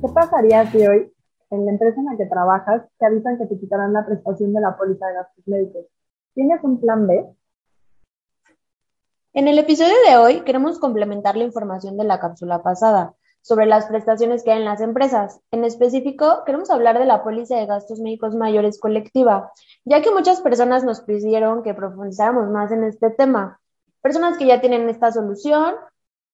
¿Qué pasaría si hoy, en la empresa en la que trabajas, te avisan que te quitarán la prestación de la póliza de gastos médicos? ¿Tienes un plan B? En el episodio de hoy queremos complementar la información de la cápsula pasada sobre las prestaciones que hay en las empresas. En específico, queremos hablar de la póliza de gastos médicos mayores colectiva, ya que muchas personas nos pidieron que profundizáramos más en este tema. Personas que ya tienen esta solución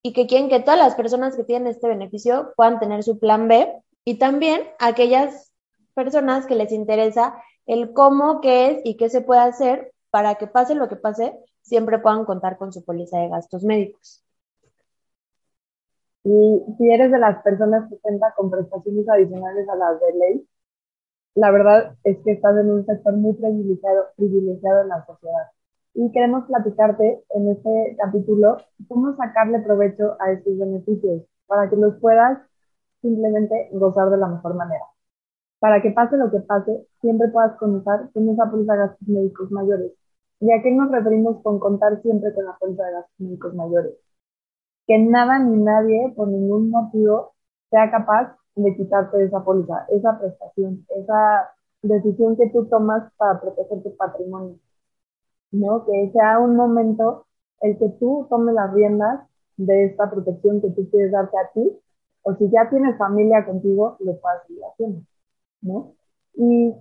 y que quieren que todas las personas que tienen este beneficio puedan tener su plan B y también aquellas personas que les interesa el cómo, qué es y qué se puede hacer para que pase lo que pase, siempre puedan contar con su póliza de gastos médicos. Y si eres de las personas que cuenta con prestaciones adicionales a las de ley, la verdad es que estás en un sector muy privilegiado, privilegiado en la sociedad. Y queremos platicarte en este capítulo cómo sacarle provecho a estos beneficios para que los puedas simplemente gozar de la mejor manera. Para que pase lo que pase, siempre puedas contar con esa póliza de gastos médicos mayores. ¿Y a qué nos referimos con contar siempre con la póliza de gastos médicos mayores? Que nada ni nadie, por ningún motivo, sea capaz de quitarte esa póliza, esa prestación, esa decisión que tú tomas para proteger tu patrimonio. ¿No? Que sea un momento el que tú tomes las riendas de esta protección que tú quieres darte a ti, o si ya tienes familia contigo, lo puedas seguir haciendo, ¿no? Y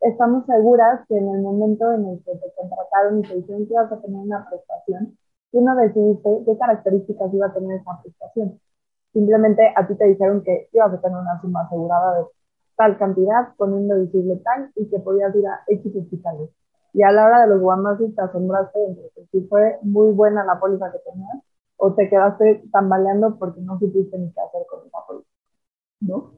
estamos seguras que en el momento en el que te contrataron y te dijeron que ibas a tener una prestación, tú no decidiste qué características iba a tener esa prestación. Simplemente a ti te dijeron que ibas a tener una suma asegurada de tal cantidad, con un tal, y que podías ir a X hospitales. Y a la hora de los guamazos te asombraste que si fue muy buena la póliza que tenías o te quedaste tambaleando porque no supiste ni qué hacer con esa póliza, ¿no?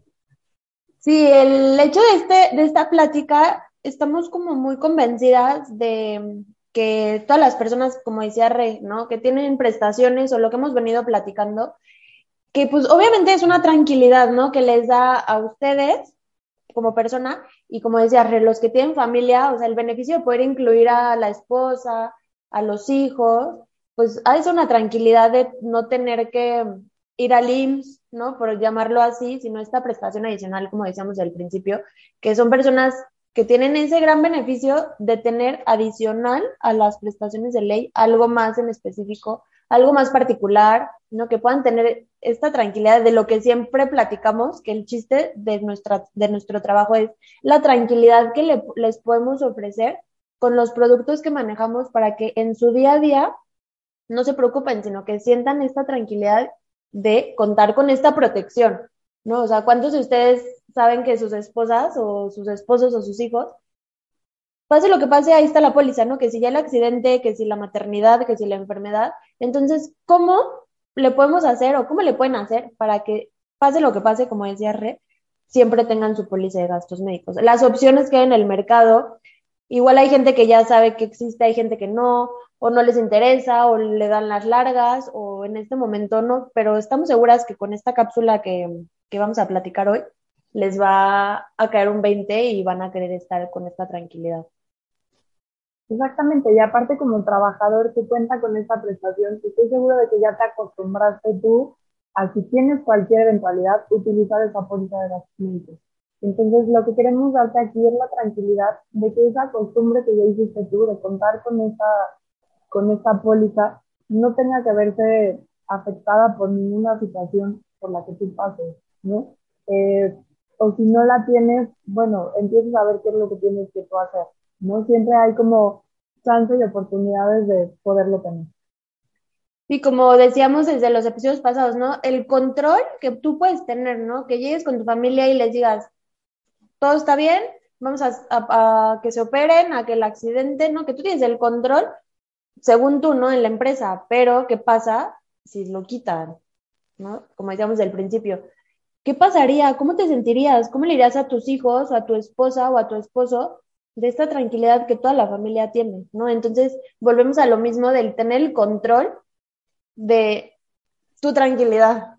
Sí, el hecho de, este, de esta plática, estamos como muy convencidas de que todas las personas, como decía Rey, ¿no? Que tienen prestaciones o lo que hemos venido platicando, que pues obviamente es una tranquilidad, ¿no? Que les da a ustedes como persona y como decía, los que tienen familia, o sea, el beneficio de poder incluir a la esposa, a los hijos, pues es una tranquilidad de no tener que ir al IMSS, ¿no? Por llamarlo así, sino esta prestación adicional, como decíamos al principio, que son personas que tienen ese gran beneficio de tener adicional a las prestaciones de ley algo más en específico, algo más particular, ¿no? Que puedan tener esta tranquilidad de lo que siempre platicamos, que el chiste de, nuestra, de nuestro trabajo es la tranquilidad que le, les podemos ofrecer con los productos que manejamos para que en su día a día no se preocupen, sino que sientan esta tranquilidad de contar con esta protección, ¿no? O sea, ¿cuántos de ustedes saben que sus esposas o sus esposos o sus hijos, pase lo que pase, ahí está la póliza, ¿no? Que si ya el accidente, que si la maternidad, que si la enfermedad, entonces, ¿cómo le podemos hacer o cómo le pueden hacer para que pase lo que pase, como decía Re, siempre tengan su póliza de gastos médicos? Las opciones que hay en el mercado, igual hay gente que ya sabe que existe, hay gente que no, o no les interesa, o le dan las largas, o en este momento no, pero estamos seguras que con esta cápsula que, que vamos a platicar hoy, les va a caer un 20 y van a querer estar con esta tranquilidad. Exactamente, y aparte como trabajador que cuenta con esta prestación, estoy seguro de que ya te acostumbraste tú a si tienes cualquier eventualidad, utilizar esa póliza de gastos. Entonces, lo que queremos darte aquí es la tranquilidad de que esa costumbre que ya hiciste tú de contar con esta, con esta póliza no tenga que verse afectada por ninguna situación por la que tú pases, ¿no? Eh, o si no la tienes, bueno, empiezas a ver qué es lo que tienes que tú hacer. ¿no? Siempre hay como chance y oportunidades de poderlo tener. Y como decíamos desde los episodios pasados, ¿no? El control que tú puedes tener, ¿no? Que llegues con tu familia y les digas, todo está bien, vamos a, que se operen, a que el accidente, ¿no? Que tú tienes el control, según tú, ¿no? En la empresa, pero ¿qué pasa si lo quitan? ¿No? Como decíamos al principio, ¿qué pasaría? ¿Cómo te sentirías? ¿Cómo le dirías a tus hijos, a tu esposa o a tu esposo de esta tranquilidad que toda la familia tiene, ¿no? Entonces, volvemos a lo mismo del tener el control de tu tranquilidad.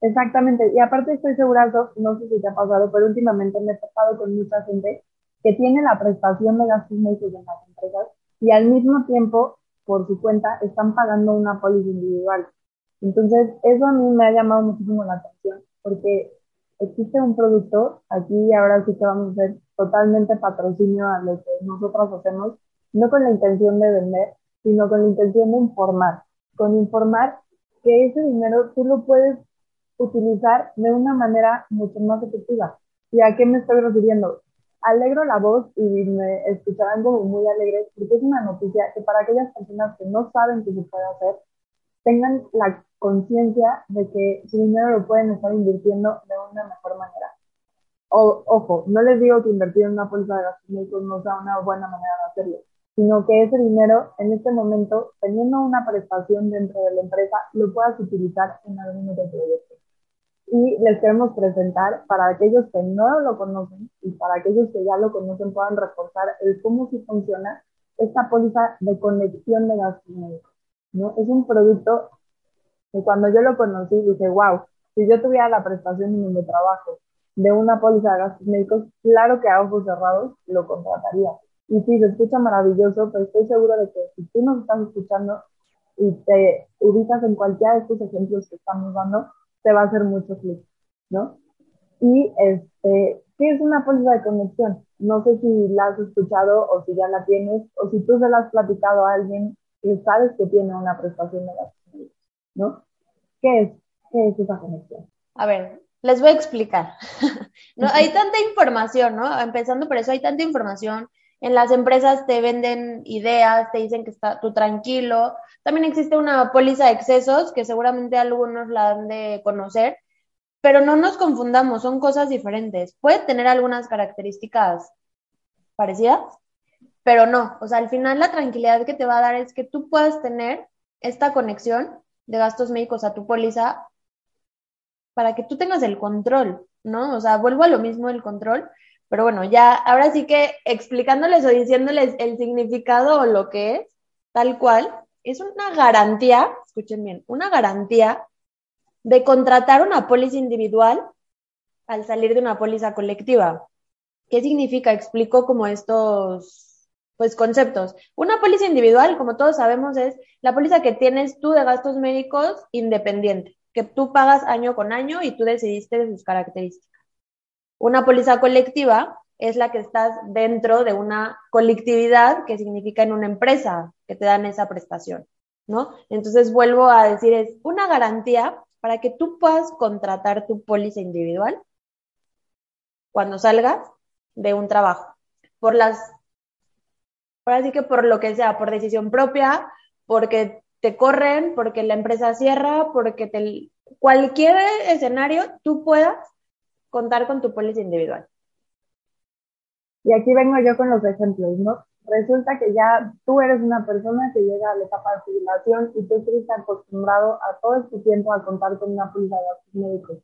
Exactamente, y aparte estoy segura, no sé si te ha pasado, pero últimamente me he topado con mucha gente que tiene la prestación de gastos médicos en las empresas y al mismo tiempo, por su cuenta, están pagando una póliza individual. Entonces, eso a mí me ha llamado muchísimo la atención, porque existe un producto, aquí ahora sí que vamos a hacer totalmente patrocinio a lo que nosotros hacemos, no con la intención de vender, sino con la intención de informar, con informar que ese dinero tú lo puedes utilizar de una manera mucho más efectiva. ¿Y a qué me estoy refiriendo? Alegro la voz y me escucharán como muy alegres porque es una noticia que para aquellas personas que no saben qué se puede hacer, tengan la conciencia de que su dinero lo pueden estar invirtiendo de una mejor manera. Ojo, no les digo que invertir en una póliza de gastos médicos no sea una buena manera de hacerlo, sino que ese dinero en este momento, teniendo una prestación dentro de la empresa, lo puedas utilizar en algún otro proyecto. Y les queremos presentar para aquellos que no lo conocen y para aquellos que ya lo conocen puedan reforzar el cómo sí funciona esta póliza de conexión de gastos médicos. ¿no? Es un producto que cuando yo lo conocí dije, wow, si yo tuviera la prestación en mi trabajo de una póliza de gastos médicos, claro que a ojos cerrados lo contrataría. Y sí, se escucha maravilloso, pero estoy seguro de que si tú nos estás escuchando y te ubicas en cualquiera de estos ejemplos que estamos dando, te va a hacer mucho clic, ¿no? Y este, ¿qué es una póliza de conexión? No sé si la has escuchado o si ya la tienes, o si tú se la has platicado a alguien que sabes que tiene una prestación de gastos médicos, ¿no? ¿Qué es, qué es esa conexión? A ver, les voy a explicar. no, hay tanta información, ¿no? Empezando por eso, hay tanta información. En las empresas te venden ideas, te dicen que está tú tranquilo. También existe una póliza de excesos que seguramente algunos la han de conocer, pero no nos confundamos, son cosas diferentes. Puede tener algunas características parecidas, pero no. O sea, al final la tranquilidad que te va a dar es que tú puedas tener esta conexión de gastos médicos a tu póliza para que tú tengas el control, ¿no? O sea, vuelvo a lo mismo el control, pero bueno, ya ahora sí que explicándoles o diciéndoles el significado o lo que es, tal cual, es una garantía, escuchen bien, una garantía de contratar una póliza individual al salir de una póliza colectiva. ¿Qué significa? Explico como estos pues conceptos. Una póliza individual, como todos sabemos, es la póliza que tienes tú de gastos médicos independiente que tú pagas año con año y tú decidiste de sus características. Una póliza colectiva es la que estás dentro de una colectividad que significa en una empresa que te dan esa prestación, ¿no? Entonces vuelvo a decir, es una garantía para que tú puedas contratar tu póliza individual cuando salgas de un trabajo, por las, por así que por lo que sea, por decisión propia, porque te corren, porque la empresa cierra, porque te, cualquier escenario tú puedas contar con tu póliza individual. Y aquí vengo yo con los ejemplos, ¿no? Resulta que ya tú eres una persona que llega a la etapa de jubilación y tú estás acostumbrado a todo este tiempo a contar con una póliza de gastos médicos.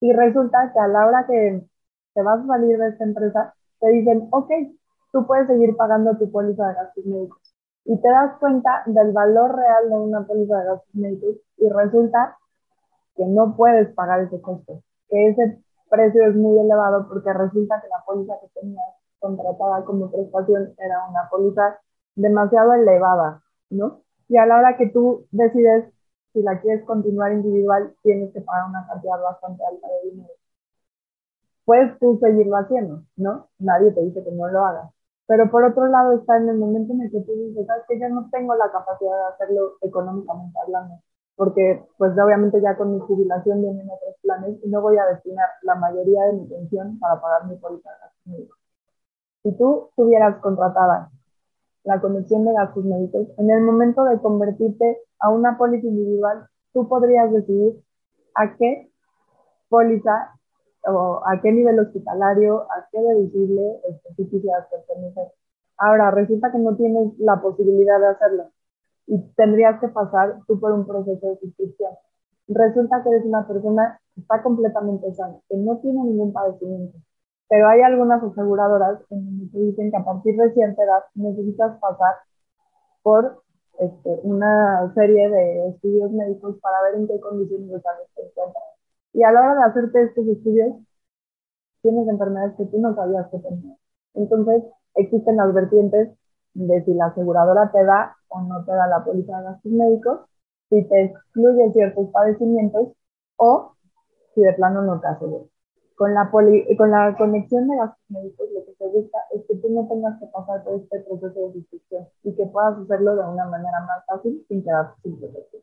Y resulta que a la hora que te vas a salir de esta empresa, te dicen, ok, tú puedes seguir pagando tu póliza de gastos médicos y te das cuenta del valor real de una póliza de gastos médicos y resulta que no puedes pagar ese costo, que ese precio es muy elevado porque resulta que la póliza que tenías contratada como prestación era una póliza demasiado elevada, ¿no? Y a la hora que tú decides si la quieres continuar individual, tienes que pagar una cantidad bastante alta de dinero. Puedes tú seguirlo haciendo, ¿no? Nadie te dice que no lo hagas. Pero por otro lado está en el momento en el que tú dices, sabes que yo no tengo la capacidad de hacerlo económicamente hablando, porque pues obviamente ya con mi jubilación vienen otros planes y no voy a destinar la mayoría de mi pensión para pagar mi póliza de gastos médicos. Si tú tuvieras contratada la conexión de gastos médicos, en el momento de convertirte a una póliza individual, tú podrías decidir a qué póliza o a qué nivel hospitalario, a qué deducible especificidad pertenecer. Ahora, resulta que no tienes la posibilidad de hacerlo y tendrías que pasar tú por un proceso de suscripción. Resulta que eres una persona está completamente sana, que no tiene ningún padecimiento. Pero hay algunas aseguradoras en donde te dicen que a partir de cierta edad necesitas pasar por este, una serie de estudios médicos para ver en qué condiciones de salud te encuentras. Y a la hora de hacerte estos estudios, tienes enfermedades que tú no sabías que tenías. Entonces, existen las vertientes de si la aseguradora te da o no te da la póliza de gastos médicos, si te excluye ciertos padecimientos o si de plano no te asegura. Con la, con la conexión de gastos médicos, lo que se busca es que tú no tengas que pasar por este proceso de suscripción y que puedas hacerlo de una manera más fácil sin quedarte sin protección.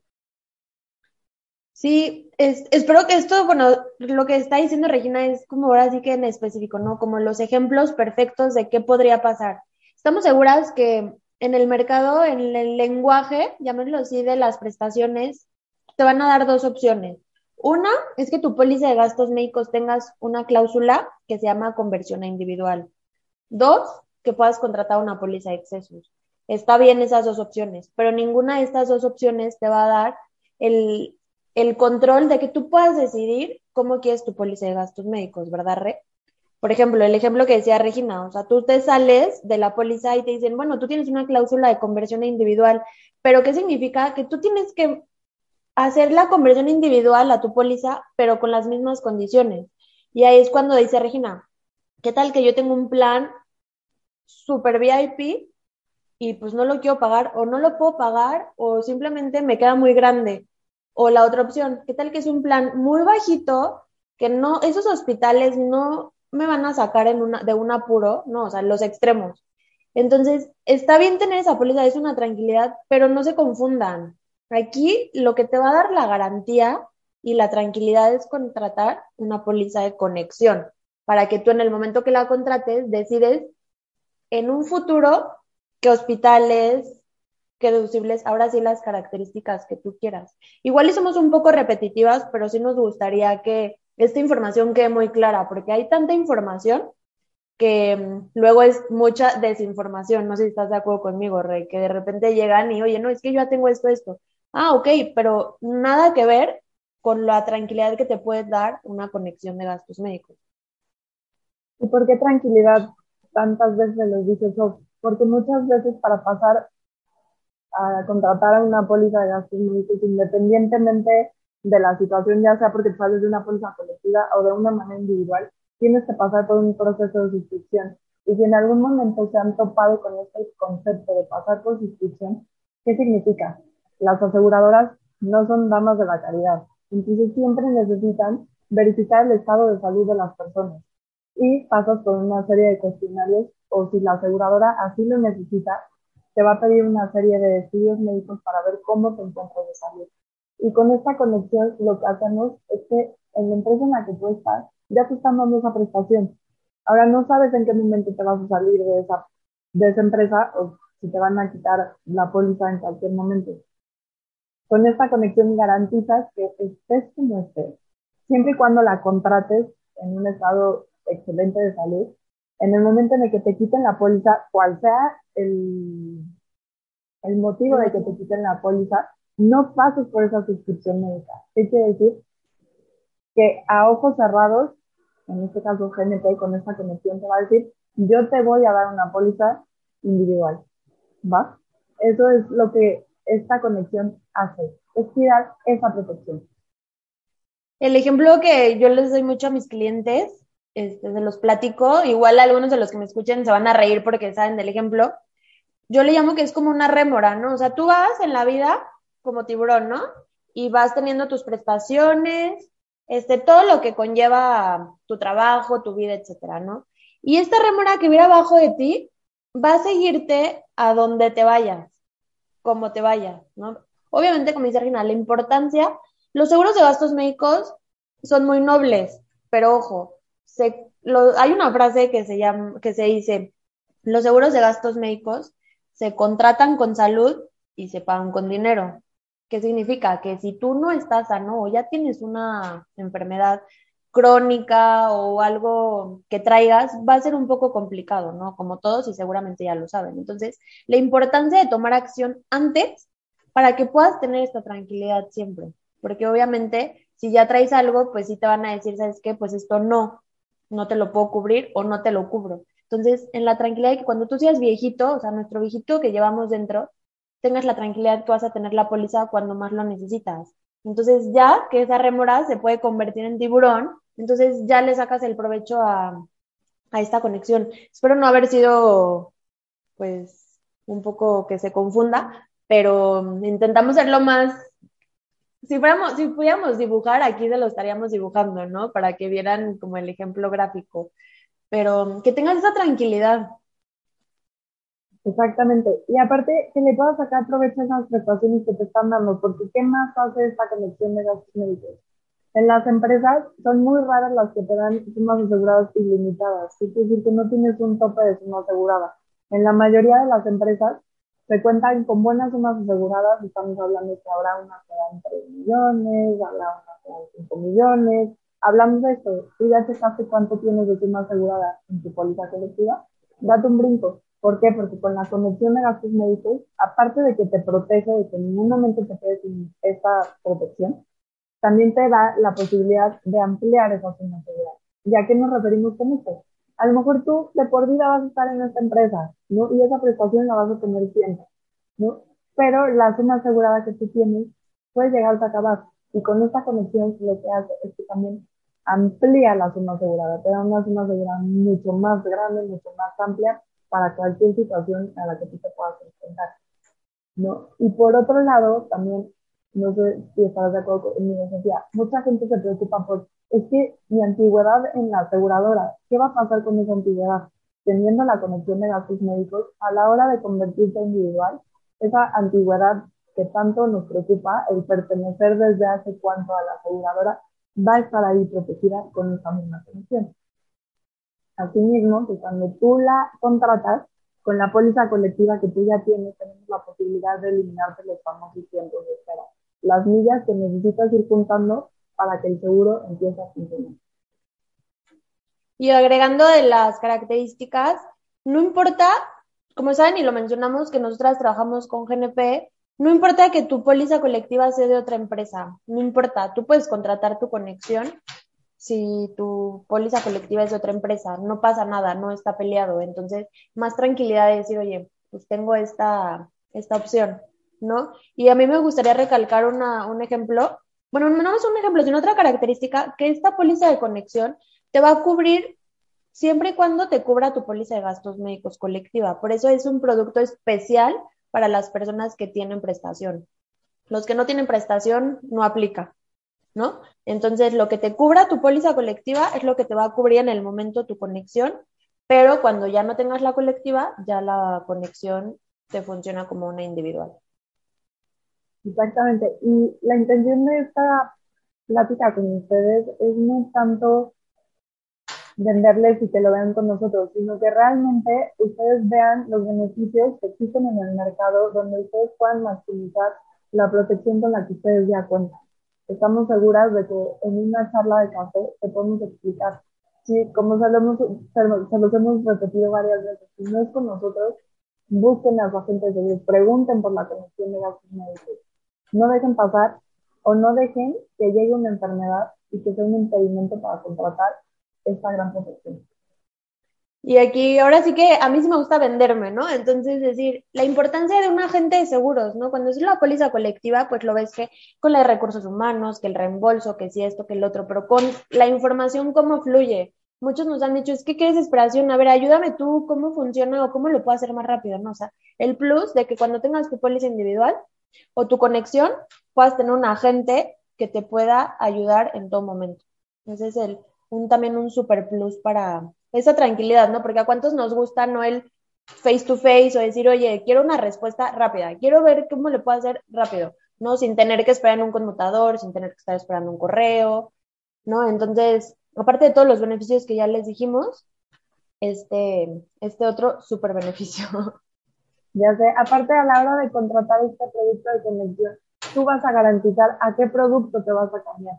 Sí, espero que esto, bueno, lo que está diciendo Regina es como ahora sí que en específico, ¿no? Como los ejemplos perfectos de qué podría pasar. Estamos seguras que en el mercado, en el lenguaje, llamémoslo así, de las prestaciones, te van a dar dos opciones. Una es que tu póliza de gastos médicos tengas una cláusula que se llama conversión a individual. Dos, que puedas contratar una póliza de excesos. Está bien esas dos opciones, pero ninguna de estas dos opciones te va a dar el, el control de que tú puedas decidir cómo quieres tu póliza de gastos médicos, ¿verdad, Re? Por ejemplo, el ejemplo que decía Regina, o sea, tú te sales de la póliza y te dicen, bueno, tú tienes una cláusula de conversión individual, pero ¿qué significa? Que tú tienes que hacer la conversión individual a tu póliza, pero con las mismas condiciones. Y ahí es cuando dice Regina, ¿qué tal que yo tengo un plan super VIP y pues no lo quiero pagar o no lo puedo pagar o simplemente me queda muy grande? O la otra opción, ¿qué tal que es un plan muy bajito, que no, esos hospitales no me van a sacar en una, de un apuro, no, o sea, los extremos. Entonces, está bien tener esa póliza, es una tranquilidad, pero no se confundan. Aquí lo que te va a dar la garantía y la tranquilidad es contratar una póliza de conexión, para que tú en el momento que la contrates decides en un futuro qué hospitales, que deducibles, ahora sí las características que tú quieras. Igual y somos un poco repetitivas, pero sí nos gustaría que esta información quede muy clara, porque hay tanta información que mm, luego es mucha desinformación. No sé si estás de acuerdo conmigo, Rey, que de repente llegan y, oye, no, es que yo ya tengo esto, esto. Ah, ok, pero nada que ver con la tranquilidad que te puede dar una conexión de gastos médicos. ¿Y por qué tranquilidad tantas veces les dices? Porque muchas veces para pasar a contratar a una póliza de gastos médicos independientemente de la situación, ya sea porque sales de una póliza colectiva o de una manera individual, tienes que pasar por un proceso de suscripción. Y si en algún momento se han topado con este concepto de pasar por suscripción, ¿qué significa? Las aseguradoras no son damas de la caridad, entonces siempre necesitan verificar el estado de salud de las personas y pasas por una serie de cuestionarios o si la aseguradora así lo necesita, te va a pedir una serie de estudios médicos para ver cómo te encuentras de salud. Y con esta conexión lo que hacemos es que en la empresa en la que tú estás, ya te están dando esa prestación. Ahora no sabes en qué momento te vas a salir de esa, de esa empresa o si te van a quitar la póliza en cualquier momento. Con esta conexión garantizas que estés como estés, siempre y cuando la contrates en un estado excelente de salud, en el momento en el que te quiten la póliza, cual sea el, el motivo de que te quiten la póliza, no pases por esa suscripción médica. ¿Qué quiere decir? Que a ojos cerrados, en este caso GNP con esta conexión te va a decir, yo te voy a dar una póliza individual. ¿Va? Eso es lo que esta conexión hace, es cuidar esa protección. El ejemplo que yo les doy mucho a mis clientes este, se los platico, igual algunos de los que me escuchen se van a reír porque saben del ejemplo. Yo le llamo que es como una rémora, ¿no? O sea, tú vas en la vida como tiburón, ¿no? Y vas teniendo tus prestaciones, este, todo lo que conlleva tu trabajo, tu vida, etcétera, ¿no? Y esta rémora que viene abajo de ti va a seguirte a donde te vayas, como te vayas, ¿no? Obviamente, como dice Regina, la importancia, los seguros de gastos médicos son muy nobles, pero ojo, hay una frase que se, llama, que se dice, los seguros de gastos médicos se contratan con salud y se pagan con dinero. ¿Qué significa? Que si tú no estás sano o ya tienes una enfermedad crónica o algo que traigas, va a ser un poco complicado, ¿no? Como todos y seguramente ya lo saben. Entonces, la importancia de tomar acción antes para que puedas tener esta tranquilidad siempre, porque obviamente Si ya traes algo, pues sí te van a decir, ¿sabes qué? Pues esto no, no te lo puedo cubrir o no te lo cubro. Entonces, en la tranquilidad de que cuando tú seas viejito, o sea, nuestro viejito que llevamos dentro, tengas la tranquilidad que vas a tener la póliza cuando más lo necesitas. Entonces, ya que esa remora se puede convertir en tiburón, entonces ya le sacas el provecho a, a esta conexión. Espero no haber sido, pues, un poco que se confunda, pero intentamos ser lo más si fuéramos, si pudiéramos dibujar, aquí se lo estaríamos dibujando, ¿no? Para que vieran como el ejemplo gráfico. Pero que tengas esa tranquilidad. Exactamente. Y aparte, que le puedas sacar provecho a esas prestaciones que te están dando, porque ¿qué más hace esta conexión de gastos médicos? En las empresas son muy raras las que te dan sumas aseguradas ilimitadas. Es decir, que no tienes un tope de suma asegurada. En la mayoría de las empresas se cuentan con buenas sumas aseguradas, estamos hablando que habrá una que dan 3 millones, habrá una que dan 5 millones, hablamos de esto, tú ya te sabes cuánto tienes de suma asegurada en tu póliza colectiva, date un brinco. ¿Por qué? Porque con la conexión de gastos médicos, aparte de que te protege de que en ningún momento te quedes sin esta protección, también te da la posibilidad de ampliar esa suma asegurada. ¿Y a qué nos referimos con esto? A lo mejor tú de por vida vas a estar en esta empresa, ¿no? Y esa prestación la vas a tener siempre, ¿no? Pero la suma asegurada que tú tienes puede llegar a acabar. Y con esta conexión lo que hace es que también amplía la suma asegurada, te da una suma asegurada mucho más grande, mucho más amplia para cualquier situación a la que tú te puedas enfrentar, ¿no? Y por otro lado, también, no sé si estarás de acuerdo conmigo, Sofía, mucha gente se preocupa por es que mi antigüedad en la aseguradora, ¿qué va a pasar con esa antigüedad? Teniendo la conexión de gastos médicos, a la hora de convertirse individual, esa antigüedad que tanto nos preocupa, el pertenecer desde hace cuánto a la aseguradora, va a estar ahí protegida con esa misma conexión. Asimismo, que cuando tú la contratas, con la póliza colectiva que tú ya tienes, tenemos la posibilidad de eliminarte los famosos tiempos de espera. Las millas que necesitas ir juntando para que el seguro empiece a funcionar. Y agregando de las características, no importa, como saben y lo mencionamos, que nosotras trabajamos con GNP, no importa que tu póliza colectiva sea de otra empresa, no importa, tú puedes contratar tu conexión si tu póliza colectiva es de otra empresa, no pasa nada, no está peleado, entonces más tranquilidad de decir, oye, pues tengo esta, esta opción, ¿no? Y a mí me gustaría recalcar una, un ejemplo bueno, no es un ejemplo, sino otra característica, que esta póliza de conexión te va a cubrir siempre y cuando te cubra tu póliza de gastos médicos colectiva. Por eso es un producto especial para las personas que tienen prestación. Los que no tienen prestación no aplica, ¿no? Entonces, lo que te cubra tu póliza colectiva es lo que te va a cubrir en el momento tu conexión, pero cuando ya no tengas la colectiva, ya la conexión te funciona como una individual. Exactamente. Y la intención de esta plática con ustedes es no tanto venderles y que lo vean con nosotros, sino que realmente ustedes vean los beneficios que existen en el mercado donde ustedes puedan maximizar la protección con la que ustedes ya cuentan. Estamos seguras de que en una charla de café te podemos explicar. Sí, como se, se los hemos repetido varias veces, si no es con nosotros, busquen a su agente de seguros, pregunten por la conexión de gastos médicos no dejen pasar o no dejen que llegue una enfermedad y que sea un impedimento para contratar esta gran protección. Y aquí, ahora sí que a mí sí me gusta venderme, ¿no? Entonces, decir, la importancia de un agente de seguros, ¿no? Cuando es una póliza colectiva, pues lo ves que con la de recursos humanos, que el reembolso, que si esto, que el otro, pero con la información, cómo fluye. Muchos nos han dicho, es que qué desesperación, a ver, ayúdame tú, cómo funciona o cómo lo puedo hacer más rápido, ¿no? O sea, el plus de que cuando tengas tu póliza individual, o tu conexión, puedas tener un agente que te pueda ayudar en todo momento. Ese es el, un, también un super plus para esa tranquilidad, ¿no? Porque a cuántos nos gusta no el face to face o decir, oye, quiero una respuesta rápida, quiero ver cómo le puedo hacer rápido, ¿no? Sin tener que esperar en un conmutador, sin tener que estar esperando un correo, ¿no? Entonces, aparte de todos los beneficios que ya les dijimos, este, este otro super beneficio. Ya sé, aparte a la hora de contratar este producto de conexión, tú vas a garantizar a qué producto te vas a cambiar.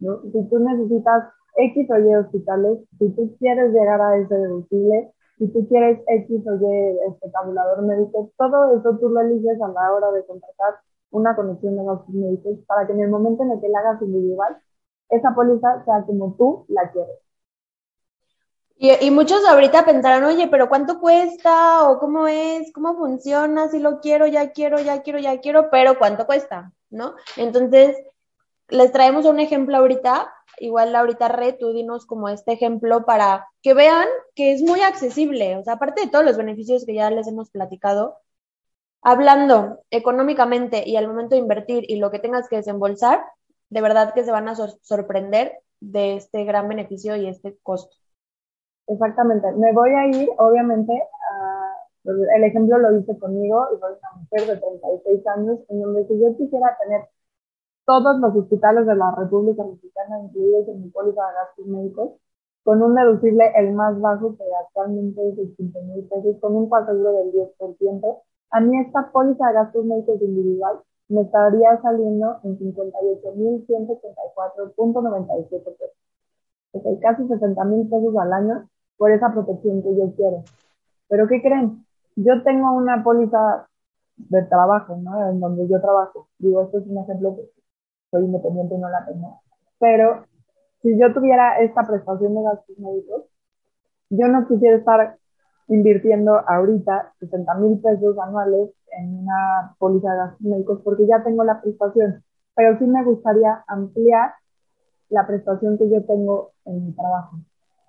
¿no? Si tú necesitas X o Y hospitales, si tú quieres llegar a ese deducible, si tú quieres X o Y este médico, todo eso tú lo eliges a la hora de contratar una conexión de gastos médicos para que en el momento en el que la hagas individual esa póliza sea como tú la quieres. Y, muchos ahorita pensarán, oye, pero ¿cuánto cuesta? ¿O cómo es? ¿Cómo funciona? Si lo quiero, ya quiero, ya quiero, ya quiero, pero ¿cuánto cuesta? ¿No? Entonces, les traemos un ejemplo ahorita. Igual ahorita, Re, tú dinos como este ejemplo para que vean que es muy accesible. O sea, aparte de todos los beneficios que ya les hemos platicado, hablando económicamente y al momento de invertir y lo que tengas que desembolsar, de verdad que se van a sorprender de este gran beneficio y este costo. Exactamente. Me voy a ir, obviamente, a, el ejemplo lo hice conmigo, y soy una mujer de 36 años, en donde si yo quisiera tener todos los hospitales de la República Mexicana incluidos en mi póliza de gastos médicos, con un deducible el más bajo que actualmente es de 15 mil pesos, con un paseguro del 10%, a mí esta póliza de gastos médicos individual me estaría saliendo en 58.184.97 pesos. Es casi 60 mil pesos al año por esa protección que yo quiero. Pero ¿qué creen? Yo tengo una póliza de trabajo, ¿no? En donde yo trabajo. Digo, esto es un ejemplo que soy independiente y no la tengo. Pero si yo tuviera esta prestación de gastos médicos, yo no quisiera estar invirtiendo ahorita 60 mil pesos anuales en una póliza de gastos médicos porque ya tengo la prestación. Pero sí me gustaría ampliar la prestación que yo tengo en mi trabajo.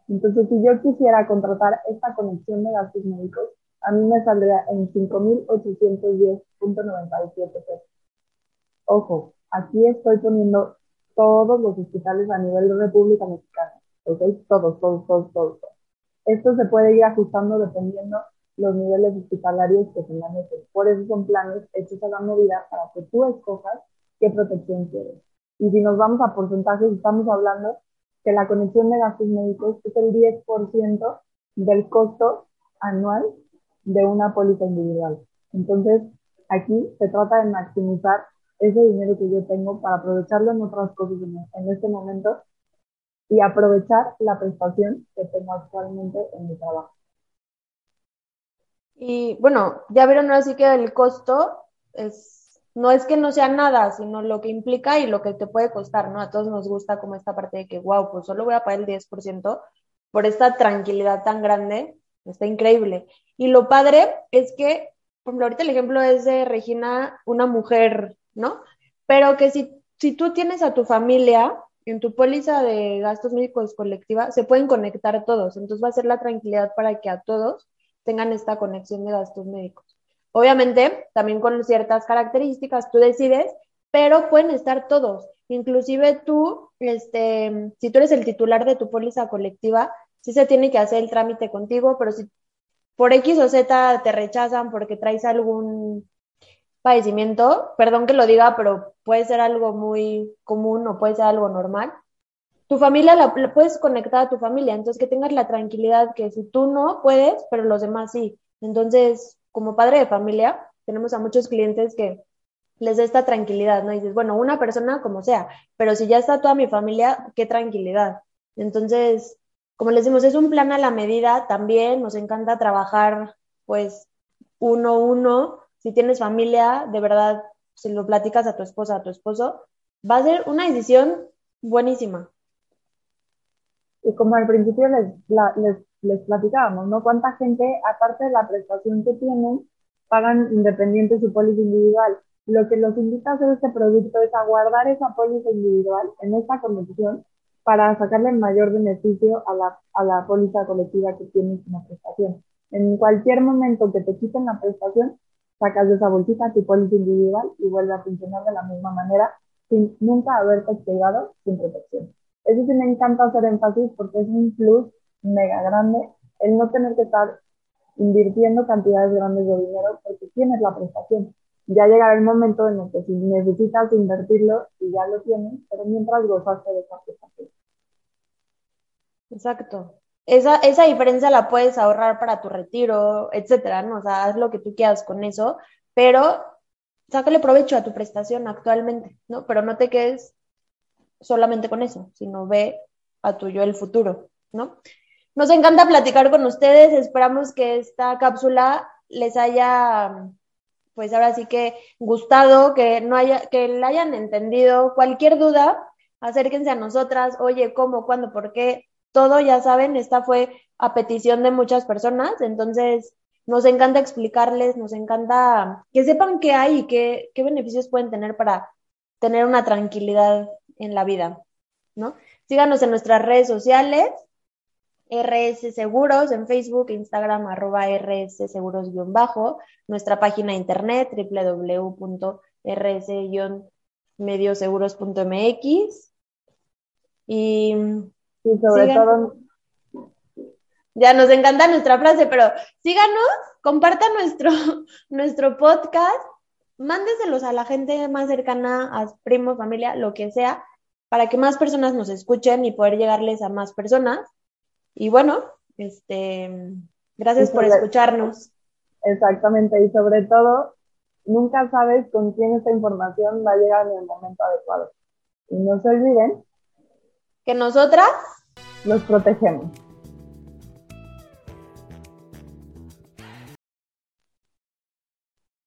Entonces, si yo quisiera contratar esta conexión de gastos médicos, a mí me saldría en 5.810.97 pesos. Ojo, aquí estoy poniendo todos los hospitales a nivel de República Mexicana, ¿ok? Todos, todos, todos, todos. Esto se puede ir ajustando dependiendo los niveles hospitalarios que se manejen. Por eso son planes hechos a la medida para que tú escojas qué protección quieres. Y si nos vamos a porcentajes, estamos hablando que la conexión de gastos médicos es el 10% del costo anual de una póliza individual. Entonces, aquí se trata de maximizar ese dinero que yo tengo para aprovecharlo en otras cosas en, este momento y aprovechar la prestación que tengo actualmente en mi trabajo. Y bueno, ya vieron así que el costo es no es que no sea nada, sino lo que implica y lo que te puede costar, ¿no? A todos nos gusta como esta parte de que, wow, pues solo voy a pagar el 10% por esta tranquilidad tan grande, está increíble. Y lo padre es que, por ejemplo, ahorita el ejemplo es de Regina, una mujer, ¿no? Pero que si, si tú tienes a tu familia en tu póliza de gastos médicos colectiva, se pueden conectar todos, entonces va a ser la tranquilidad para que a todos tengan esta conexión de gastos médicos. Obviamente, también con ciertas características, tú decides, pero pueden estar todos. Inclusive tú, este, si tú eres el titular de tu póliza colectiva, sí se tiene que hacer el trámite contigo, pero si por X o Z te rechazan porque traes algún padecimiento, perdón que lo diga, pero puede ser algo muy común o puede ser algo normal. Tu familia la, la, puedes conectar a tu familia, entonces que tengas la tranquilidad que si tú no puedes, pero los demás sí. Entonces, como padre de familia, tenemos a muchos clientes que les da esta tranquilidad, ¿no? Dices, bueno, una persona como sea, pero si ya está toda mi familia, qué tranquilidad. Entonces, como les decimos, es un plan a la medida también, nos encanta trabajar, pues, uno a uno. Si tienes familia, de verdad, si lo platicas a tu esposa, a tu esposo, va a ser una decisión buenísima. Y como al principio les, les les platicábamos, ¿no? ¿Cuánta gente, aparte de la prestación que tienen, pagan independiente su póliza individual? Lo que los invita a hacer este producto es a guardar esa póliza individual en esta condición para sacarle el mayor beneficio a la, a la póliza colectiva que tienes como prestación. En cualquier momento que te quiten la prestación, sacas de esa bolsita tu póliza individual y vuelve a funcionar de la misma manera sin nunca haberte activado sin protección. Eso sí me encanta hacer énfasis porque es un plus mega grande el no tener que estar invirtiendo cantidades grandes de dinero porque tienes la prestación. Ya llegará el momento en el que si necesitas invertirlo y ya lo tienes, pero mientras gozaste de esa prestación. Exacto. Esa, esa diferencia la puedes ahorrar para tu retiro, etcétera, ¿no? O sea, haz lo que tú quieras con eso, pero sácale provecho a tu prestación actualmente, ¿no? Pero no te quedes solamente con eso, sino ve a tu yo el futuro, ¿no? Nos encanta platicar con ustedes. Esperamos que esta cápsula les haya, pues ahora sí que gustado, que no haya, que la hayan entendido. Cualquier duda, acérquense a nosotras, oye, ¿cómo, cuándo, por qué? Todo, ya saben, esta fue a petición de muchas personas, entonces nos encanta explicarles, nos encanta que sepan qué hay y qué, qué beneficios pueden tener para tener una tranquilidad en la vida, ¿no? Síganos en nuestras redes sociales, RS Seguros, en Facebook, Instagram, arroba RS Seguros-bajo, nuestra página de internet, www.rs-medioseguros.mx. Y, y sobre todo... Ya nos encanta nuestra frase, pero síganos, compartan nuestro, nuestro podcast, mándeselos a la gente más cercana, a primos, familia, lo que sea, para que más personas nos escuchen y poder llegarles a más personas. Y bueno, este, gracias por escucharnos. Exactamente, y sobre todo, nunca sabes con quién esta información va a llegar en el momento adecuado. Y no se olviden que nosotras los protegemos.